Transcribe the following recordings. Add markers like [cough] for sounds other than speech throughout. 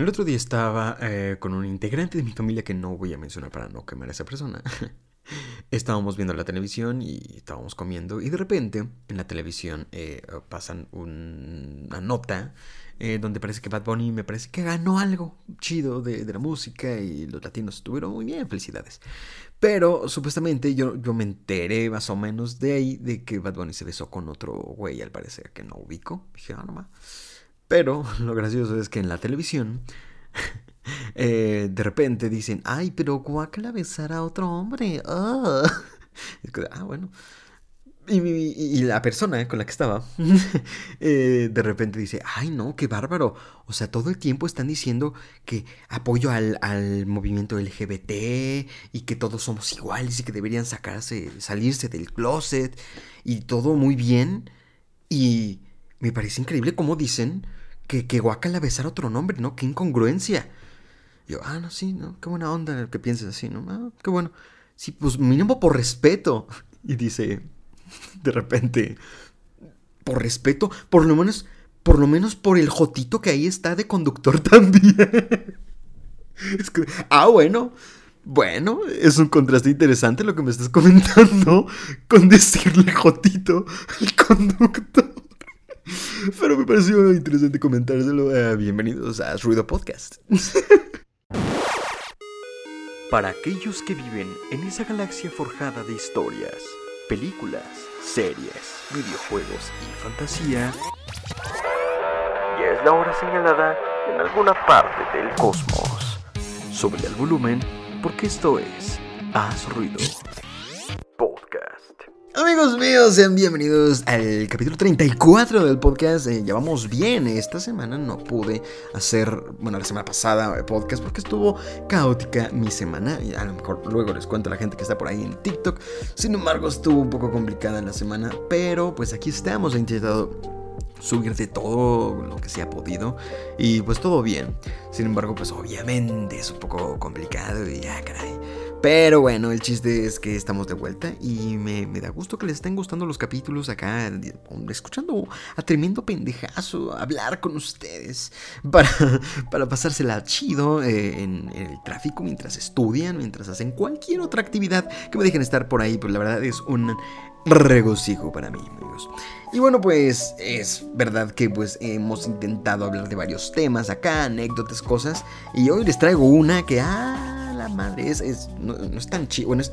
El otro día estaba eh, con un integrante de mi familia que no voy a mencionar para no quemar a esa persona. [laughs] estábamos viendo la televisión y estábamos comiendo y de repente en la televisión eh, pasan una nota eh, donde parece que Bad Bunny me parece que ganó algo chido de, la música y los latinos estuvieron muy bien, felicidades. Pero supuestamente yo, yo me enteré más o menos de ahí de que Bad Bunny se besó con otro güey al parecer que no ubico. Dije, ah, nomás. Pero [laughs] lo gracioso es que en la televisión, [laughs] eh, de repente dicen, ay, pero guácala besar a otro hombre. [laughs] ah bueno. Y, la persona con la que estaba, eh, de repente dice, ay no, qué bárbaro. O sea, todo el tiempo están diciendo que apoyo al, al, movimiento LGBT y que todos somos iguales y que deberían sacarse, salirse del closet y todo muy bien. Y me parece increíble cómo dicen que, que guacala besar a otro nombre, ¿no? Qué incongruencia. Yo, ah, no, sí, ¿no? Qué buena onda que pienses así, ¿no? Ah, qué bueno. Sí, pues mínimo por respeto. [laughs] Y dice, [laughs] de repente, por respeto, por lo menos, por lo menos por el jotito que ahí está de conductor [laughs] también. ah, bueno. Bueno, es un contraste interesante lo que me estás comentando con decirle jotito al conductor. [laughs] Pero me pareció interesante comentárselo. Eh, bienvenidos a Ruido Podcast. [laughs] Para aquellos que viven en esa galaxia forjada de historias, películas, series, videojuegos y fantasía, ya es la hora señalada en alguna parte del cosmos. Sobre el volumen, porque esto es Haz Ruido. Amigos míos, sean bienvenidos al capítulo 34 del podcast. Eh, ya vamos bien. Esta semana no pude hacer, bueno, la semana pasada eh, podcast porque estuvo caótica mi semana. Y a lo mejor luego les cuento a la gente que está por ahí en TikTok. Sin embargo, estuvo un poco complicada la semana. Pero pues aquí estamos. He intentado subir de todo lo que se ha podido y pues todo bien. Sin embargo, pues obviamente es un poco complicado y ya, caray. Pero bueno, el chiste es que estamos de vuelta y me, da gusto que les estén gustando los capítulos acá, escuchando a tremendo pendejazo hablar con ustedes [laughs] para, para pasársela chido eh, en, el tráfico mientras estudian, mientras hacen cualquier otra actividad que me dejen estar por ahí, pues la verdad es un regocijo para mí, amigos. Y bueno, pues es verdad que pues hemos intentado hablar de varios temas acá, anécdotas, cosas, y hoy les traigo una que... Ah, madre, es, no, es tan chido. Bueno, es,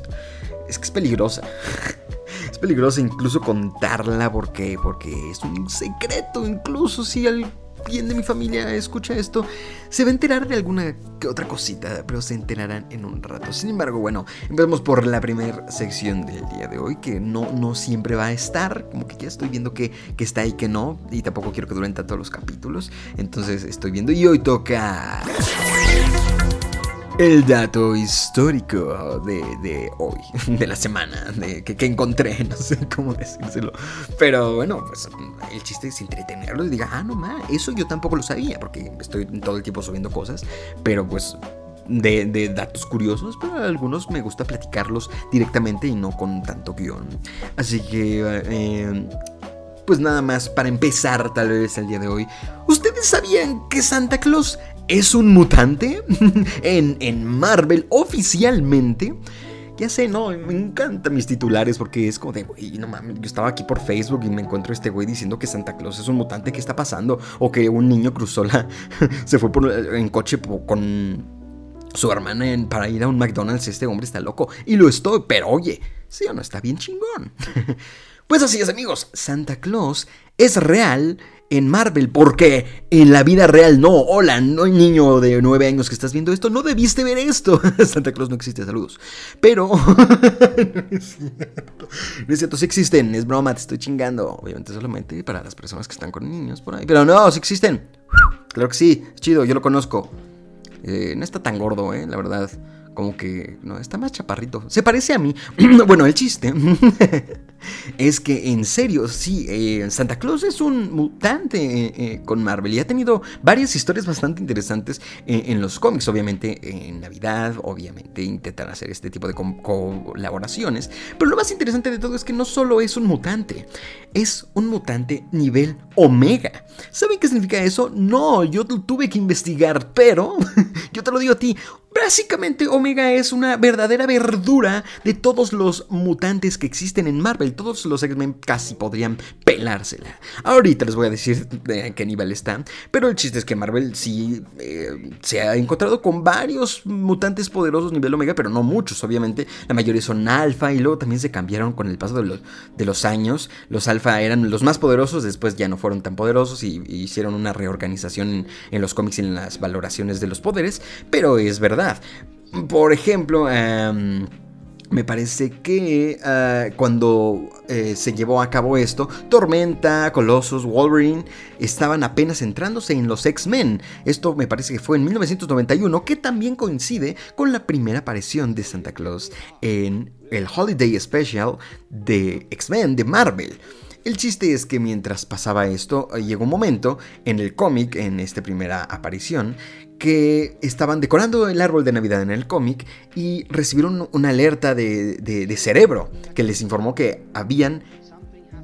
es que es peligrosa. [laughs] es peligrosa incluso contarla porque, porque es un secreto. Incluso si alguien de mi familia escucha esto, se va a enterar de alguna que otra cosita, pero se enterarán en un rato. Sin embargo, bueno, empezamos por la primera sección del día de hoy, que no, no siempre va a estar, como que ya estoy viendo que, que está y que no, y tampoco quiero que duren tanto los capítulos, entonces estoy viendo y hoy toca el dato histórico de, hoy, de la semana, de, que, encontré, [laughs] no sé cómo decírselo. Pero bueno, pues el chiste es entretenerlo y diga, ah, no más, eso yo tampoco lo sabía, porque estoy todo el tiempo subiendo cosas, pero pues de, datos curiosos, pero algunos me gusta platicarlos directamente y no con tanto guion. Así que, eh, pues nada más para empezar tal vez el día de hoy. ¿Ustedes sabían que Santa Claus es un mutante [laughs] en, Marvel oficialmente. Ya sé, no, me encantan mis titulares porque es como de, güey, no mames, yo estaba aquí por Facebook y me encuentro este güey diciendo que Santa Claus es un mutante, ¿qué está pasando? O que un niño cruzó la, [laughs] se fue por, en coche con su hermana para ir a un McDonald's, este hombre está loco. Y lo estoy, pero oye, sí o no, está bien chingón. [laughs] pues así es amigos, Santa Claus es real en Marvel, porque en la vida real no. Hola, no hay niño de 9 años que estás viendo esto, no debiste ver esto. [laughs] Santa Claus no existe, saludos. Pero... [laughs] no es cierto. No es cierto, sí existen, es broma, te estoy chingando. Obviamente solamente para las personas que están con niños por ahí. Pero no, sí existen. Claro que sí, es chido, yo lo conozco. Eh, no está tan gordo, eh, la verdad como que, no, está más chaparrito. Se parece a mí. [clears throat] bueno, el chiste [laughs] es que en serio, sí, eh, Santa Claus es un mutante eh, eh, con Marvel y ha tenido varias historias bastante interesantes en los cómics. Obviamente en Navidad, obviamente intentan hacer este tipo de colaboraciones. Pero lo más interesante de todo es que no solo es un mutante, es un mutante nivel Omega. ¿Saben qué significa eso? No, yo tuve que investigar, pero [laughs] yo te lo digo a ti. Básicamente Omega es una verdadera verdura de todos los mutantes que existen en Marvel. Todos los X-Men casi podrían pelársela. Ahorita les voy a decir de qué nivel está. Pero el chiste es que Marvel sí eh, se ha encontrado con varios mutantes poderosos nivel Omega, pero no muchos, obviamente. La mayoría son alfa y luego también se cambiaron con el paso de los, años. Los alfa eran los más poderosos, después ya no fueron tan poderosos y, hicieron una reorganización en, en los cómics y en las valoraciones de los poderes. Pero es verdad por ejemplo, em, me parece que ah, cuando eh, se llevó a cabo esto, Tormenta, Colossus, Wolverine estaban apenas entrándose en los X-Men. Esto me parece que fue en 1991, que también coincide con la primera aparición de Santa Claus en el Holiday Special de X-Men de Marvel. El chiste es que mientras pasaba esto, llegó un momento en el cómic, en esta primera aparición, que estaban decorando el árbol de Navidad en el cómic y recibieron una alerta de, cerebro que les informó que habían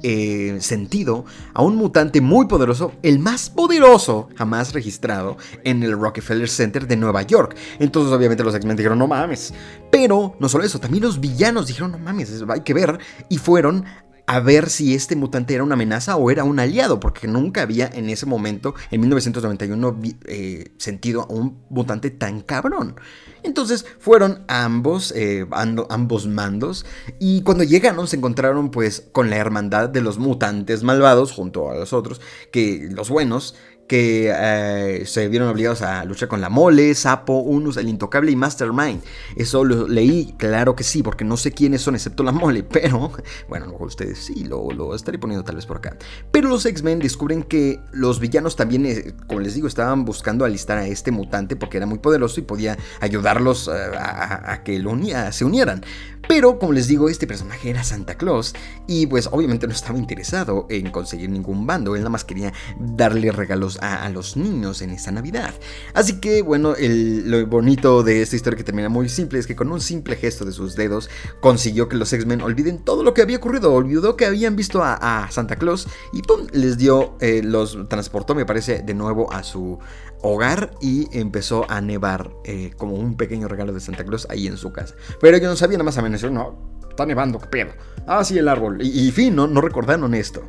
eh, sentido a un mutante muy poderoso, el más poderoso jamás registrado en el Rockefeller Center de Nueva York. Entonces obviamente los X-Men dijeron, no mames. Pero no solo eso, también los villanos dijeron, no mames, hay que ver. Y fueron a ver si este mutante era una amenaza o era un aliado, porque nunca había en ese momento, en 1991, eh, sentido a un mutante tan cabrón. Entonces fueron ambos, eh, ambos mandos, y cuando llegaron se encontraron pues con la hermandad de los mutantes malvados junto a los otros, que los buenos, que eh, se vieron obligados a luchar con la mole, Sapo, Unus, el Intocable y Mastermind. Eso lo leí, claro que sí, porque no sé quiénes son excepto la mole, [laughs] pero bueno, ustedes sí, lo, lo estaré poniendo tal vez por acá. Pero los X-Men descubren que los villanos también, eh, como les digo, estaban buscando alistar a este mutante porque era muy poderoso y podía ayudarlos eh, a, que se unieran. Pero, como les digo, este personaje era Santa Claus y pues obviamente no estaba interesado en conseguir ningún bando, él nada más quería darle regalos a, los niños en esta Navidad. Así que, bueno, lo bonito de esta historia que termina muy simple es que con un simple gesto de sus dedos consiguió que los X-Men olviden todo lo que había ocurrido, olvidó que habían visto a, Santa Claus y ¡pum! les dio, eh, los transportó, me parece, de nuevo a su, hogar y empezó a nevar eh, como un pequeño regalo de Santa Claus ahí en su casa. Pero yo no sabía nada más a menos, no, está nevando, qué pedo. Ah, sí, el árbol. Y, fin, no, no recordaron esto.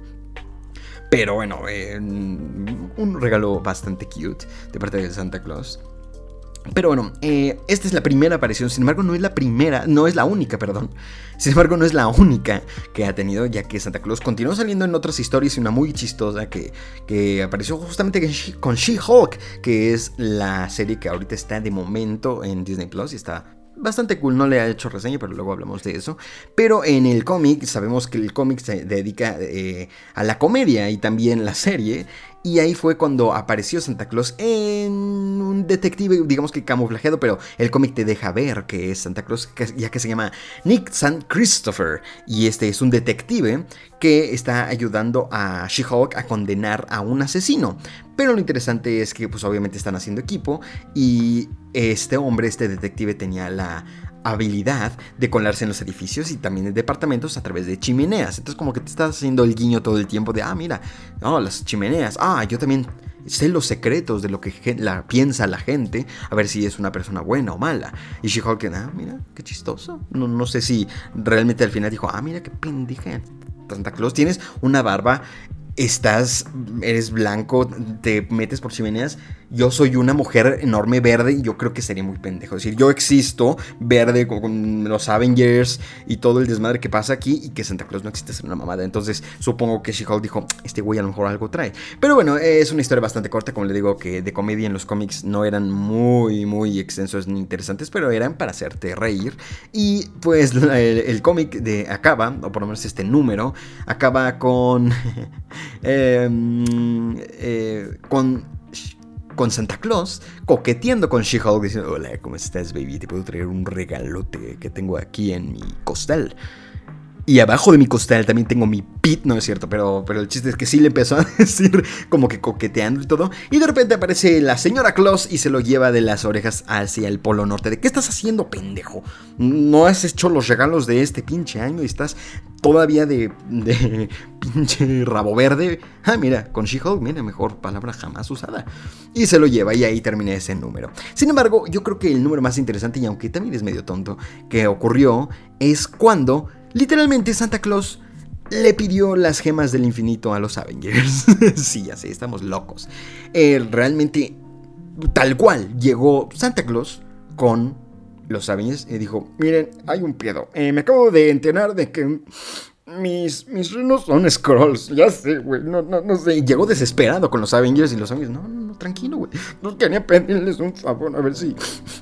Pero bueno, eh, un regalo bastante cute de parte de Santa Claus. Pero bueno, eh, esta es la primera aparición, sin embargo no es la primera, no es la única, perdón. Sin embargo no es la única que ha tenido, ya que Santa Claus continuó saliendo en otras historias y una muy chistosa que, que apareció justamente con She-Hulk, que es la serie que ahorita está de momento en Disney Plus y está bastante cool, no le ha hecho reseña, pero luego hablamos de eso. Pero en el cómic, sabemos que el cómic se dedica eh, a la comedia y también la serie. Y ahí fue cuando apareció Santa Claus en un detective, digamos que camuflajeado, pero el cómic te deja ver que es Santa Claus, ya que se llama Nick St. Christopher. Y este es un detective que está ayudando a She-Hulk a condenar a un asesino. Pero lo interesante es que pues obviamente están haciendo equipo y este hombre, este detective tenía la habilidad de colarse en los edificios y también en departamentos a través de chimeneas. Entonces como que te estás haciendo el guiño todo el tiempo de, ah, mira, no, las chimeneas, ah, yo también sé los secretos de lo que la, piensa la gente, a ver si es una persona buena o mala. Y She-Hulk, ah, mira, qué chistoso. No, no sé si realmente al final dijo, ah, mira, qué pendeja. Santa Claus, tienes una barba estás, eres blanco, te metes por chimeneas yo soy una mujer enorme verde y yo creo que sería muy pendejo. Es decir, yo existo verde con, los Avengers y todo el desmadre que pasa aquí y que Santa Claus no existe ser una mamada. Entonces supongo que She-Hulk dijo, este güey a lo mejor algo trae. Pero bueno, es una historia bastante corta, como le digo, que de comedia en los cómics no eran muy, muy extensos ni interesantes, pero eran para hacerte reír. Y pues el, cómic de acaba, o por lo menos este número, acaba con... [laughs] Em, eh, con con Santa Claus, coqueteando con She-Hulk, diciendo, hola, ¿cómo estás, baby? Te puedo traer un regalote que tengo aquí en mi costal. Y abajo de mi costal también tengo mi pit, no es cierto, pero, pero el chiste es que sí le empezó a [laughs] decir como que coqueteando y todo. Y de repente aparece la señora Claus y se lo lleva de las orejas hacia el polo norte. ¿De qué estás haciendo, pendejo? No has hecho los regalos de este pinche año y estás todavía de, de [laughs] pinche rabo verde. Ah, mira, con She-Hulk, mira, mejor palabra jamás usada. Y se lo lleva y ahí termina ese número. Sin embargo, yo creo que el número más interesante, y aunque también es medio tonto, que ocurrió es cuando Literalmente Santa Claus le pidió las gemas del infinito a los Avengers. [laughs] sí, ya sé, estamos locos. Eh, realmente, tal cual, llegó Santa Claus con los Avengers y dijo, miren, hay un pedo. Eh, me acabo de enterar de que mis, mis renos son [laughs] scrolls. Ya sé, güey. No, no, no sé. Llegó desesperado con los Avengers y los Avengers. No, no, no, tranquilo, güey. No quería pedirles un favor a ver si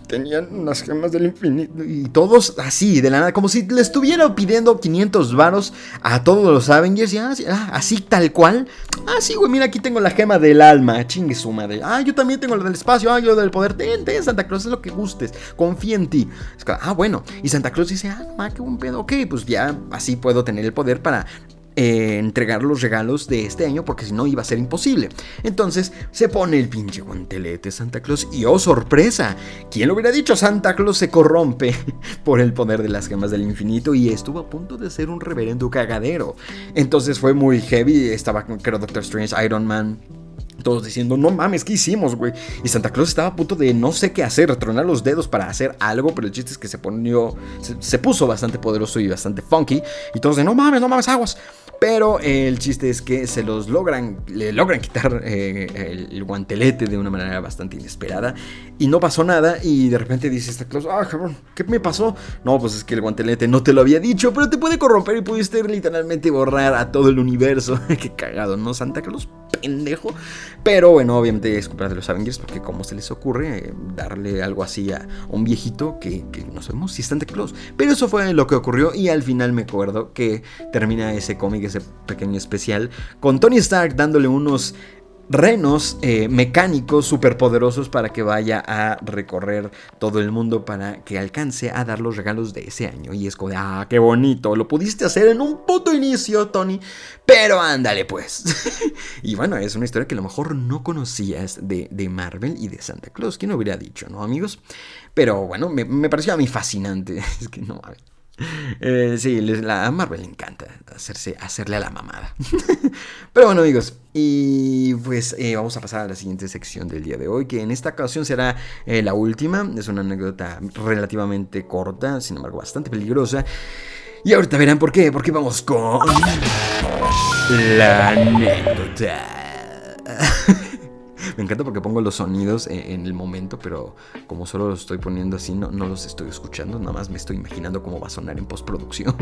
tenían unas gemas del infinito. Y todos así, de la nada. Como si le estuviera pidiendo 500 varos a todos los Avengers. Y así, ah, así tal cual. Ah, sí, güey. Mira, aquí tengo la gema del alma. Chingue su madre. Ah, yo también tengo la del espacio. Ah, yo del poder. Ten, Santa Claus. Es lo que gustes. Confía en ti. ah, bueno. Y Santa Claus dice, ah, qué buen pedo. Ok, pues ya así puedo tener el poder para eh, entregar los regalos de este año porque si no iba a ser imposible. Entonces se pone el pinche guantelete Santa Claus y oh sorpresa, ¿quién lo hubiera dicho? Santa Claus se corrompe [laughs] por el poder de las gemas del infinito y estuvo a punto de ser un reverendo cagadero. Entonces fue muy heavy, estaba creo Doctor Strange, Iron Man, todos diciendo, no mames, ¿qué hicimos, güey? Y Santa Claus estaba a punto de no sé qué hacer, tronar los dedos para hacer algo, pero el chiste es que se ponió, se, puso bastante poderoso y bastante funky. Y todos de, no mames, no mames, aguas. Pero el chiste es que se los logran, le logran quitar eh, el, guantelete de una manera bastante inesperada. Y no pasó nada. Y de repente dice Santa Claus, ah, cabrón, ¿qué me pasó? No, pues es que el guantelete no te lo había dicho, pero te puede corromper y pudiste literalmente borrar a todo el universo. [laughs] qué cagado, ¿no? Santa Claus, pendejo. Pero bueno, obviamente es culpa de los Avengers porque cómo se les ocurre eh, darle algo así a un viejito que, no sabemos si es Santa Claus. Pero eso fue lo que ocurrió y al final me acuerdo que termina ese cómic, ese pequeño especial, con Tony Stark dándole unos renos eh, mecánicos superpoderosos para que vaya a recorrer todo el mundo para que alcance a dar los regalos de ese año. Y es como de, ah, qué bonito, lo pudiste hacer en un puto inicio, Tony. Pero ándale pues. [laughs] y bueno, es una historia que a lo mejor no conocías de, Marvel y de Santa Claus. ¿Quién lo hubiera dicho, no, amigos? Pero bueno, me, me pareció a mí fascinante. [laughs] es que no, mames. [laughs] Eh, sí, a Marvel le encanta hacerse, hacerle a la mamada. [laughs] Pero bueno, amigos, y pues eh, vamos a pasar a la siguiente sección del día de hoy, que en esta ocasión será eh, la última. Es una anécdota relativamente corta, sin embargo bastante peligrosa. Y ahorita verán por qué, porque vamos con la anécdota. [laughs] Me encanta porque pongo los sonidos en, el momento, pero como solo los estoy poniendo así, no, no los estoy escuchando, nada más me estoy imaginando cómo va a sonar en postproducción.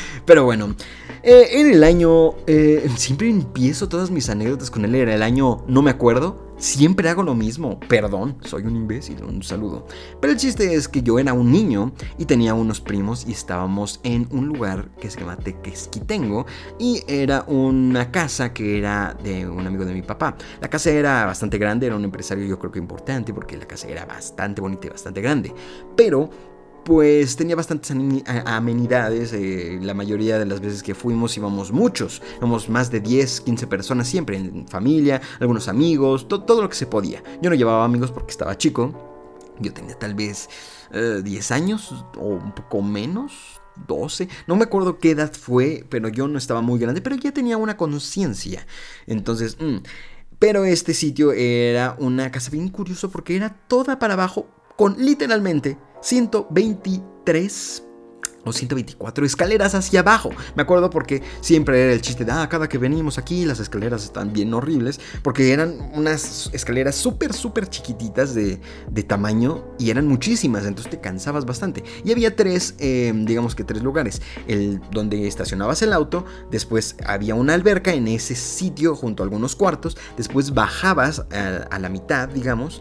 [laughs] pero bueno, eh, en el año, eh, siempre empiezo todas mis anécdotas con él, era el año, no me acuerdo, Siempre hago lo mismo. Perdón, soy un imbécil, un saludo. Pero el chiste es que yo era un niño y tenía unos primos y estábamos en un lugar que se llama Tequesquitengo y era una casa que era de un amigo de mi papá. La casa era bastante grande, era un empresario yo creo que importante porque la casa era bastante bonita y bastante grande. Pero pues tenía bastantes amenidades. Eh, la mayoría de las veces que fuimos íbamos muchos. Íbamos más de 10, 15 personas siempre, en familia, algunos amigos, todo lo que se podía. Yo no llevaba amigos porque estaba chico. Yo tenía tal vez 10 eh, años o un poco menos. 12, no me acuerdo qué edad fue, pero yo no estaba muy grande, pero ya tenía una conciencia. Entonces, mm, pero este sitio era una casa bien curioso porque era toda para abajo con literalmente 123 o 124 escaleras hacia abajo. Me acuerdo porque siempre era el chiste de, ah, cada que venimos aquí las escaleras están bien horribles, porque eran unas escaleras súper, súper chiquititas de, tamaño y eran muchísimas, entonces te cansabas bastante. Y había tres, em, digamos que tres lugares, el donde estacionabas el auto, después había una alberca en ese sitio junto a algunos cuartos, después bajabas a la mitad, digamos,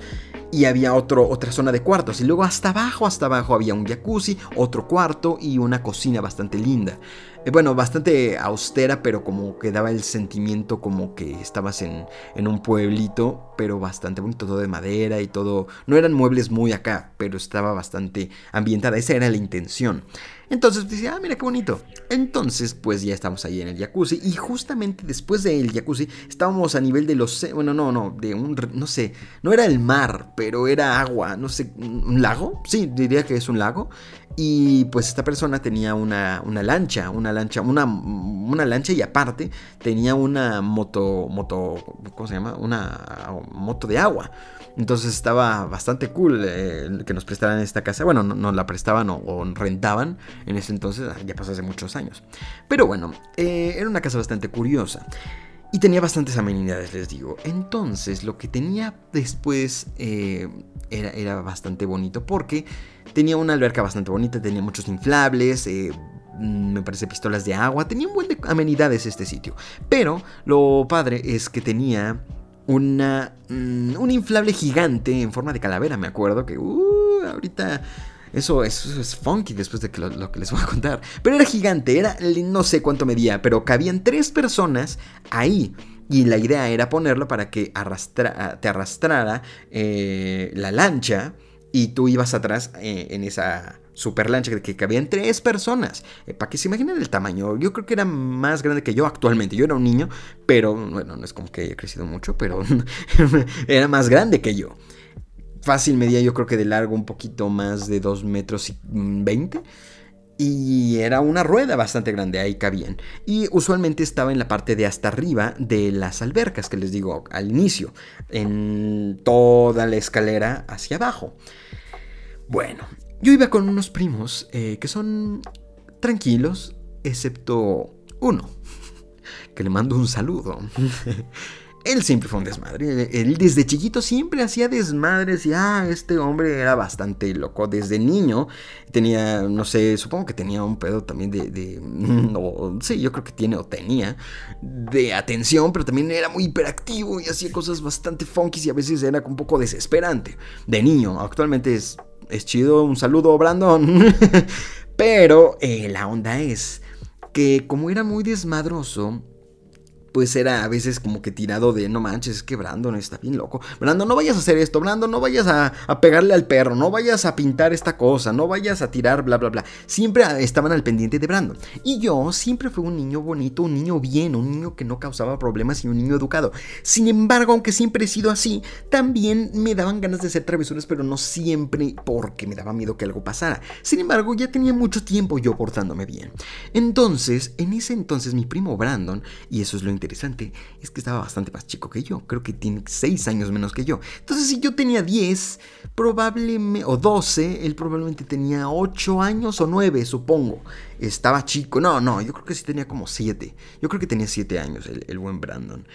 y había otro, otra zona de cuartos. Y luego hasta abajo, hasta abajo había un jacuzzi, otro cuarto y una cocina bastante linda. Eh, bueno, bastante austera, pero como que daba el sentimiento como que estabas en, en, un pueblito, pero bastante bonito, todo de madera y todo. No eran muebles muy acá, pero estaba bastante ambientada. Esa era la intención. Entonces decía, ah, mira qué bonito. Entonces, pues ya estamos ahí en el jacuzzi. Y justamente después del jacuzzi estábamos a nivel de los. Bueno, no, no, de un. No sé, no era el mar, pero era agua. No sé, ¿un lago? Sí, diría que es un lago. Y pues esta persona tenía una, una lancha, una lancha, una, lancha y aparte tenía una moto, moto, ¿cómo se llama? Una moto de agua. Entonces estaba bastante cool eh, que nos prestaran esta casa. Bueno, no, nos la prestaban o, rentaban en ese entonces, ya pasó hace muchos años. Pero bueno, eh, era una casa bastante curiosa. Y tenía bastantes amenidades, les digo. Entonces, lo que tenía después eh, era, era, bastante bonito porque tenía una alberca bastante bonita, tenía muchos inflables, me parece pistolas de agua, tenía un buen de amenidades este sitio. Pero lo padre es que tenía una, mm, un inflable gigante en forma de calavera, me acuerdo que uh, ahorita eso, es funky después de lo, que les voy a contar. Pero era gigante, era no sé cuánto medía, pero cabían tres personas ahí. Y la idea era ponerlo para que te arrastrara eh, la lancha y tú ibas atrás eh, en esa super lancha que, cabían tres personas. Eh, para que se imaginen el tamaño, yo creo que era más grande que yo actualmente. Yo era un niño, pero bueno, no es como que haya crecido mucho, pero [laughs] era más grande que yo. Fácil medía yo creo que de largo un poquito más de 2 metros y 20. Y era una rueda bastante grande, ahí cabían. Y usualmente estaba en la parte de hasta arriba de las albercas, que les digo al inicio, en toda la escalera hacia abajo. Bueno, yo iba con unos primos eh, que son tranquilos, excepto uno, [laughs] que le mando un saludo. [laughs] Él siempre fue un desmadre. Él desde chiquito siempre hacía desmadres y, ah, este hombre era bastante loco. Desde niño tenía, no sé, supongo que tenía un pedo también de, de no, sí, yo creo que tiene o tenía, de atención, pero también era muy hiperactivo y hacía cosas bastante funky y a veces era un poco desesperante. De niño, actualmente es es chido, un saludo, Brandon. [laughs] Pero eh, la onda es que como era muy desmadroso, pues era a veces como que tirado de, no manches, es que Brandon está bien loco. Brandon, no vayas a hacer esto, Brandon, no vayas a, pegarle al perro, no vayas a pintar esta cosa, no vayas a tirar, bla, bla, bla. Siempre estaban al pendiente de Brandon. Y yo siempre fui un niño bonito, un niño bien, un niño que no causaba problemas y un niño educado. Sin embargo, aunque siempre he sido así, también me daban ganas de hacer travesuras, pero no siempre porque me daba miedo que algo pasara. Sin embargo, ya tenía mucho tiempo yo portándome bien. Entonces, en ese entonces mi primo Brandon, y eso es lo interesante, interesante es que estaba bastante más chico que yo. Creo que tiene 6 años menos que yo. Entonces, si yo tenía 10, probablemente, o 12, él probablemente tenía 8 años o 9, supongo. Estaba chico. No, no, yo creo que sí tenía como 7. Yo creo que tenía 7 años el, el buen Brandon.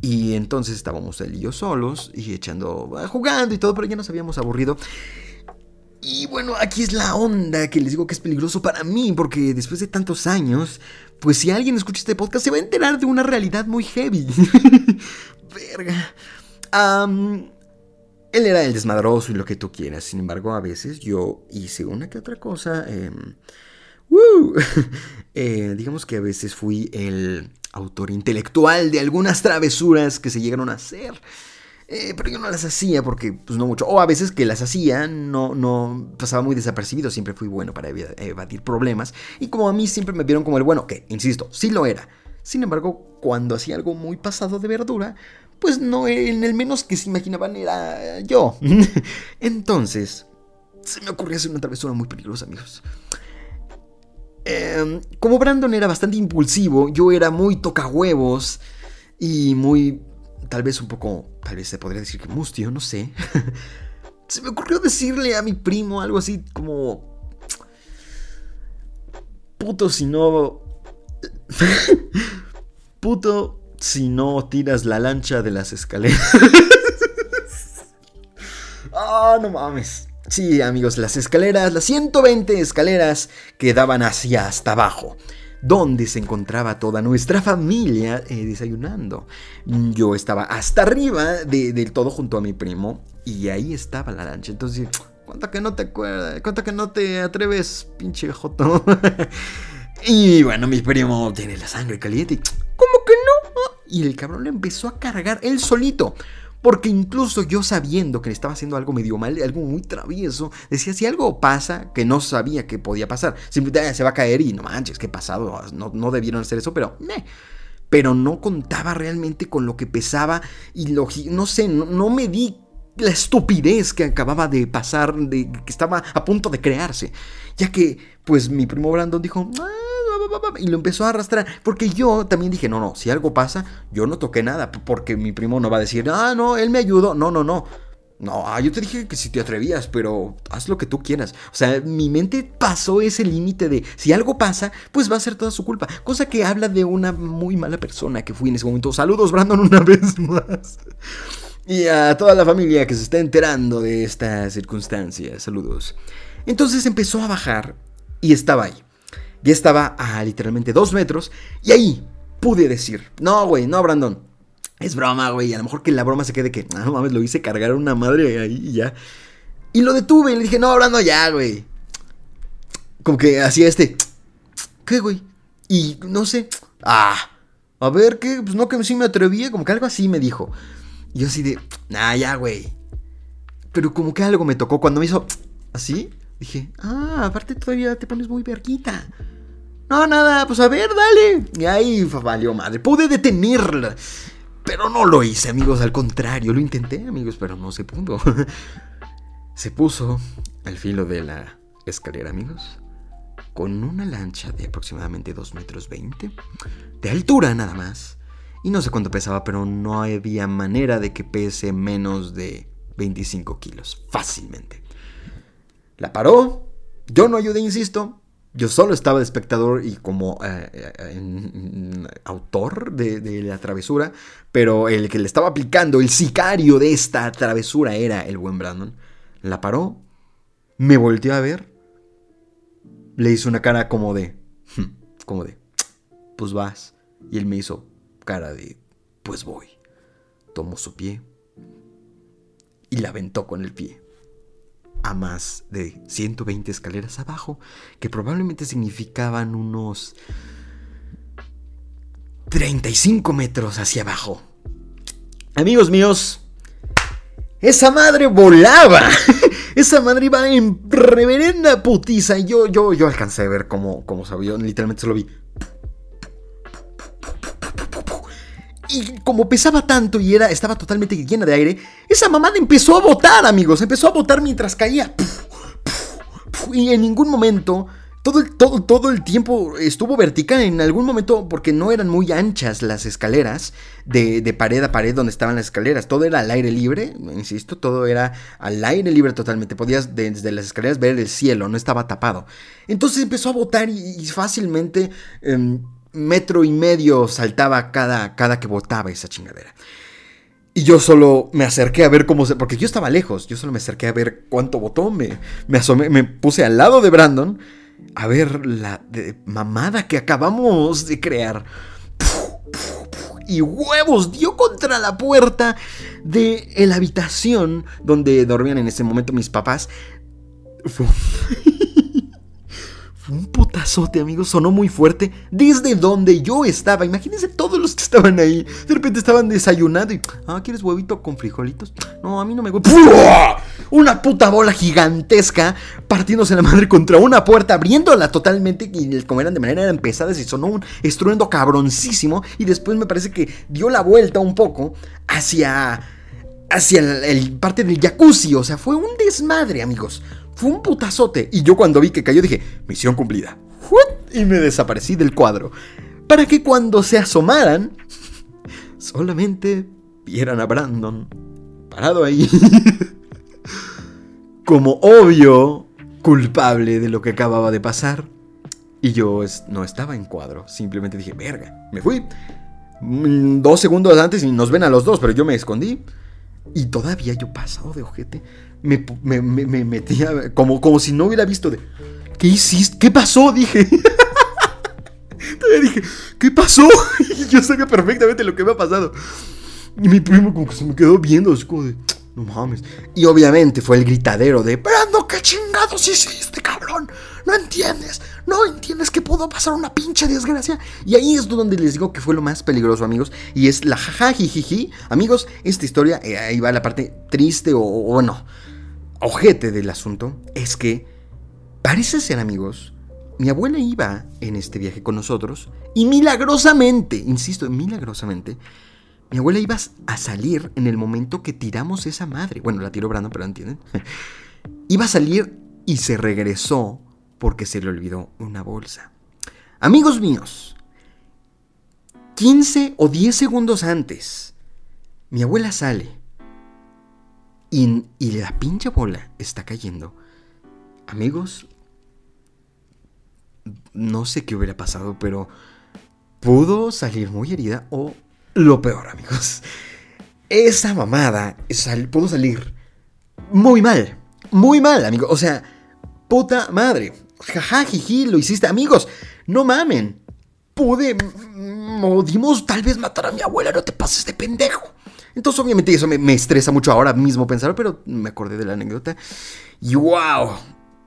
Y entonces estábamos él y yo solos y echando, jugando y todo, pero ya nos habíamos aburrido. Y bueno, aquí es la onda que les digo que es peligroso para mí, porque después de tantos años, pues si alguien escucha este podcast se va a enterar de una realidad muy heavy. [laughs] Verga. él era el desmadroso y lo que tú quieras, sin embargo, a veces yo hice una que otra cosa. Em, [laughs] eh, digamos que a veces fui el autor intelectual de algunas travesuras que se llegaron a hacer. Eh, pero yo no las hacía porque, pues no mucho. O a veces que las hacía, no, no pasaba muy desapercibido. Siempre fui bueno para evadir problemas. Y como a mí siempre me vieron como el bueno, que, insisto, sí lo era. Sin embargo, cuando hacía algo muy pasado de verdura, pues no en el menos que se imaginaban era yo. [laughs] Entonces, se me ocurrió hacer una travesura muy peligrosa, amigos. Em, como Brandon era bastante impulsivo, yo era muy toca huevos y muy tal vez un poco, tal vez se podría decir que mustio, no sé. [laughs] se me ocurrió decirle a mi primo algo así como... Puto si no... [laughs] Puto si no tiras la lancha de las escaleras. [laughs] Ah, no mames. Sí, amigos, las escaleras, las 120 escaleras que daban hacia hasta abajo donde se encontraba toda nuestra familia eh, desayunando. Yo estaba hasta arriba del todo junto a mi primo y ahí estaba la lancha. Entonces, ¿cuánto que no te acuerdas? ¿Cuánto que no te atreves, pinche joto? [laughs] Y bueno, mi primo tiene la sangre caliente. ¿Cómo que no? Y el cabrón empezó a cargar él solito. Porque incluso yo sabiendo que le estaba haciendo algo medio mal, algo muy travieso, decía, si algo pasa, que no sabía que podía pasar, simplemente se va a caer y no manches, qué pasado, no, no debieron hacer eso, pero... Pero no contaba realmente con lo que pesaba y lo, no sé, no, no me di la estupidez que acababa de pasar, de, que estaba a punto de crearse. Ya que, pues mi primo Brandon dijo, ah, y lo empezó a arrastrar. Porque yo también dije, no, no, si algo pasa, yo no toqué nada. Porque mi primo no va a decir, ah, no, él me ayudó. No, no, no. No, ah, yo te dije que si te atrevías, pero haz lo que tú quieras. O sea, mi mente pasó ese límite de si algo pasa, pues va a ser toda su culpa. Cosa que habla de una muy mala persona que fui en ese momento. Saludos, Brandon, una [laughs] vez más. Y a toda la familia que se está enterando de esta circunstancia. Saludos. Entonces empezó a bajar y estaba ahí. Ya estaba a literalmente dos metros. Y ahí pude decir, no, güey, no, Brandon. Es broma, güey. A lo mejor que la broma se quede que, ah, no mames, lo hice cargar a una madre ahí y ya. Y lo detuve y le dije, no, Brandon, ya, güey. Como que hacía este, ¿qué, güey? Y no sé, ah, a ver, ¿qué? Pues no, que sí me atrevía, como que algo así me dijo. Y yo así de, ah, ya, güey. Pero como que algo me tocó cuando me hizo así. Dije, ah, aparte todavía te pones muy verquita. No, nada, pues a ver, dale. Y ahí valió madre. Pude detenerla. Pero no lo hice, amigos. Al contrario, lo intenté, amigos, pero no se pudo. [laughs] se puso al filo de la escalera, amigos. Con una lancha de aproximadamente 2 metros 20. De altura nada más. Y no sé cuánto pesaba, pero no había manera de que pese menos de 25 kilos. Fácilmente. La paró. Yo no ayudé, insisto. Yo solo estaba de espectador y como eh, eh, autor de, la travesura, pero el que le estaba aplicando, el sicario de esta travesura era el buen Brandon. La paró, me volteó a ver, le hizo una cara como de, hmm", como de, pues vas. Y él me hizo cara de, pues voy. Tomó su pie y la aventó con el pie a más de 120 escaleras abajo, que probablemente significaban unos 35 metros hacia abajo. Amigos míos, esa madre volaba. [laughs] Esa madre iba en reverenda putiza. Y yo, yo, yo alcancé a ver cómo, cómo sabía. Literalmente se lo vi. Y como pesaba tanto y era, estaba totalmente llena de aire, esa mamada empezó a botar, amigos. Empezó a botar mientras caía. Y en ningún momento, todo el, todo, todo el tiempo estuvo vertical. En algún momento, porque no eran muy anchas las escaleras de, de pared a pared donde estaban las escaleras. Todo era al aire libre, insisto, todo era al aire libre totalmente. Podías desde las escaleras ver el cielo, no estaba tapado. Entonces empezó a botar y, fácilmente... Em, metro y medio saltaba cada, cada que botaba esa chingadera. Y yo solo me acerqué a ver cómo se. Porque yo estaba lejos. Yo solo me acerqué a ver cuánto botó. Me, me asomé, me puse al lado de Brandon a ver la mamada que acabamos de crear. Y huevos, dio contra la puerta de la habitación donde dormían en ese momento mis papás. [laughs] un putazote, amigos, sonó muy fuerte desde donde yo estaba. Imagínense todos los que estaban ahí. De repente estaban desayunando y, ah, ¿quieres huevito con frijolitos? No, a mí no me gusta. Una puta bola gigantesca partiéndose la madre contra una puerta, abriéndola totalmente y como eran de manera eran pesadas y sonó un estruendo cabroncísimo y después me parece que dio la vuelta un poco hacia hacia el parte del jacuzzi, o sea, fue un desmadre, amigos. Fue un putazote. Y yo cuando vi que cayó dije, misión cumplida. Y me desaparecí del cuadro. Para que cuando se asomaran, solamente vieran a Brandon parado ahí. [laughs] Como obvio culpable de lo que acababa de pasar. Y yo no estaba en cuadro. Simplemente dije, verga, me fui. Mm, dos segundos antes y nos ven a los dos, pero yo me escondí. Y todavía yo pasado de ojete me, me, metía como, como si no hubiera visto de... ¿Qué hiciste? ¿Qué pasó? Dije. [laughs] dije, ¿qué pasó? [laughs] Y yo sabía perfectamente lo que me ha pasado. Y mi primo como que se me quedó viendo, así como de, no mames. Y obviamente fue el gritadero de, Brando, ¿qué chingados hiciste, cabrón? no entiendes, no entiendes que pudo pasar una pinche desgracia. Y ahí es donde les digo que fue lo más peligroso, amigos. Y es la jajajijiji. Amigos, esta historia, eh, ahí va la parte triste o, o bueno, ojete del asunto. Es que parece ser, amigos, mi abuela iba en este viaje con nosotros y milagrosamente, insisto, milagrosamente, mi abuela iba a salir en el momento que tiramos esa madre. Bueno, la tiró Brandon, pero entienden. [laughs] iba a salir y se regresó porque se le olvidó una bolsa. Amigos míos, 15 o 10 segundos antes, mi abuela sale y, la pinche bola está cayendo. Amigos, no sé qué hubiera pasado, pero pudo salir muy herida o lo peor, amigos. Esa mamada pudo salir muy mal. Muy mal, amigos. O sea, puta madre. Jaja, jiji, lo hiciste, amigos. No mamen. Pude. Modimos tal vez matar a mi abuela, no te pases de pendejo. Entonces, obviamente, eso me, estresa mucho ahora mismo pensar, pero me acordé de la anécdota. Y wow,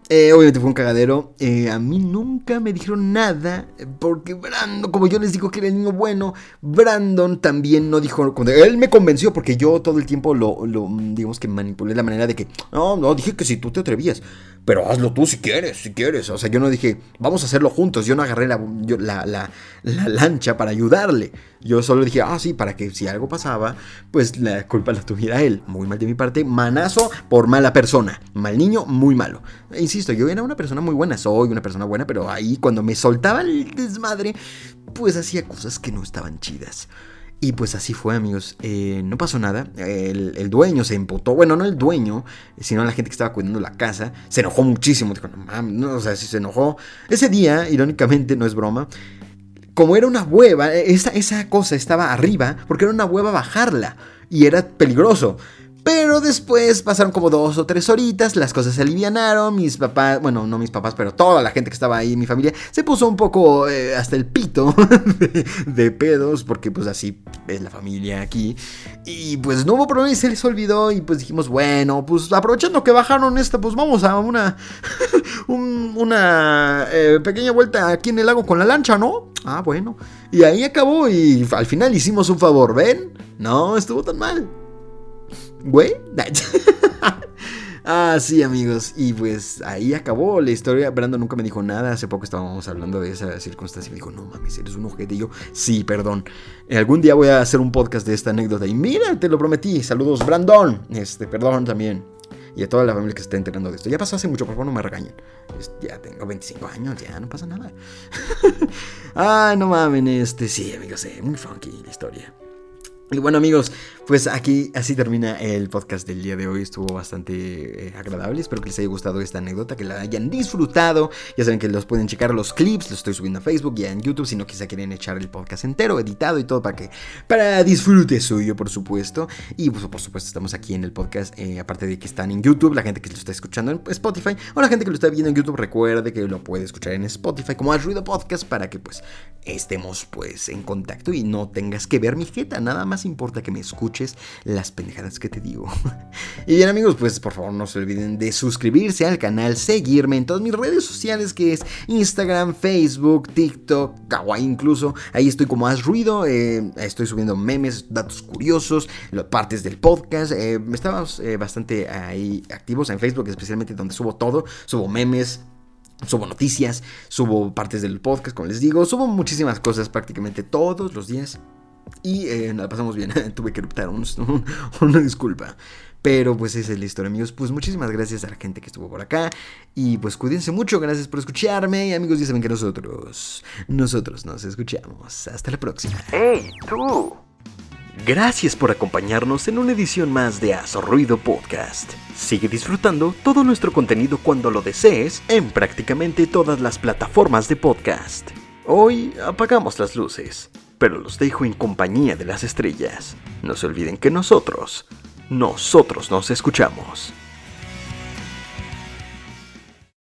eh, obviamente fue un cagadero. Eh, a mí nunca me dijeron nada. Porque Brandon, como yo les digo que era el niño bueno, Brandon también no dijo. Él me convenció porque yo todo el tiempo lo, lo digamos que manipulé la manera de que. No, no, dije que si tú te atrevías. Pero hazlo tú si quieres, si quieres. O sea, yo no dije, vamos a hacerlo juntos. Yo no agarré la, la, la, la lancha para ayudarle. Yo solo dije, ah, sí, para que si algo pasaba, pues la culpa la tuviera él. Muy mal de mi parte. Manazo por mala persona. Mal niño, muy malo. Insisto, yo era una persona muy buena. Soy una persona buena, pero ahí cuando me soltaba el desmadre, pues hacía cosas que no estaban chidas. Y pues así fue, amigos. Eh, no pasó nada. El, dueño se emputó. Bueno, no el dueño, sino la gente que estaba cuidando la casa. Se enojó muchísimo. Dijo, no mames, no, o sea, si se enojó. Ese día, irónicamente, no es broma como era una hueva, esa, esa cosa estaba arriba, porque era una hueva bajarla y era peligroso. Pero después pasaron como dos o tres horitas, las cosas se alivianaron, mis papás, bueno, no mis papás, pero toda la gente que estaba ahí, mi familia, se puso un poco eh, hasta el pito [laughs] de, pedos, porque pues así es la familia aquí. Y pues no hubo problema y se les olvidó y pues dijimos, bueno, pues aprovechando que bajaron esta, pues vamos a una, [laughs] eh, pequeña vuelta aquí en el lago con la lancha, ¿no? Ah, bueno. Y ahí acabó y al final hicimos un favor, ¿ven? No estuvo tan mal. Güey. [laughs] ah, sí, amigos. Y pues ahí acabó la historia. Brando nunca me dijo nada. Hace poco estábamos hablando de esa circunstancia. Y me dijo, no mames, eres un ojete. Y yo, sí, perdón. Algún día voy a hacer un podcast de esta anécdota. Y mira, te lo prometí. Saludos, Brandon. Este, perdón también. Y a toda la familia que se está enterando de esto. Ya pasó hace mucho, por favor, no me regañen. Ya tengo 25 años, ya no pasa nada. Ay, [laughs] no mames, este, sí, amigos, eh, muy funky la historia. Y bueno amigos, pues aquí así termina el podcast del día de hoy. Estuvo bastante eh, agradable. Espero que les haya gustado esta anécdota, que la hayan disfrutado. Ya saben que los pueden checar los clips, los estoy subiendo a Facebook y en YouTube. Si no quizá quieren echar el podcast entero, editado y todo para que para disfrute suyo, por supuesto. Y pues, por supuesto estamos aquí en el podcast, eh, aparte de que están en YouTube, la gente que lo está escuchando en Spotify o la gente que lo está viendo en YouTube, recuerde que lo puede escuchar en Spotify como Haz Ruido Podcast para que pues estemos pues en contacto y no tengas que ver mi jeta. Nada más importa que me escuches las pendejadas que te digo. [laughs] y bien amigos, pues por favor no se olviden de suscribirse al canal, seguirme en todas mis redes sociales que es Instagram, Facebook, TikTok, Kawaii incluso. Ahí estoy como haz ruido, eh, estoy subiendo memes, datos curiosos, partes del podcast. Eh, estamos eh, bastante ahí activos en Facebook, especialmente donde subo todo, subo memes, Subo noticias, subo partes del podcast, como les digo, subo muchísimas cosas prácticamente todos los días. Y eh, la pasamos bien. [laughs] Tuve que eruptar [laughs] una disculpa. Pero pues esa es la historia, amigos. Pues muchísimas gracias a la gente que estuvo por acá. Y pues cuídense mucho. Gracias por escucharme. Y amigos, ya saben que nosotros, nosotros nos escuchamos. Hasta la próxima. ¡Hey, tú! Gracias por acompañarnos en una edición más de Azo Ruido Podcast. Sigue disfrutando todo nuestro contenido cuando lo desees en prácticamente todas las plataformas de podcast. Hoy apagamos las luces pero los dejo en compañía de las estrellas. No se olviden que nosotros, nosotros nos escuchamos.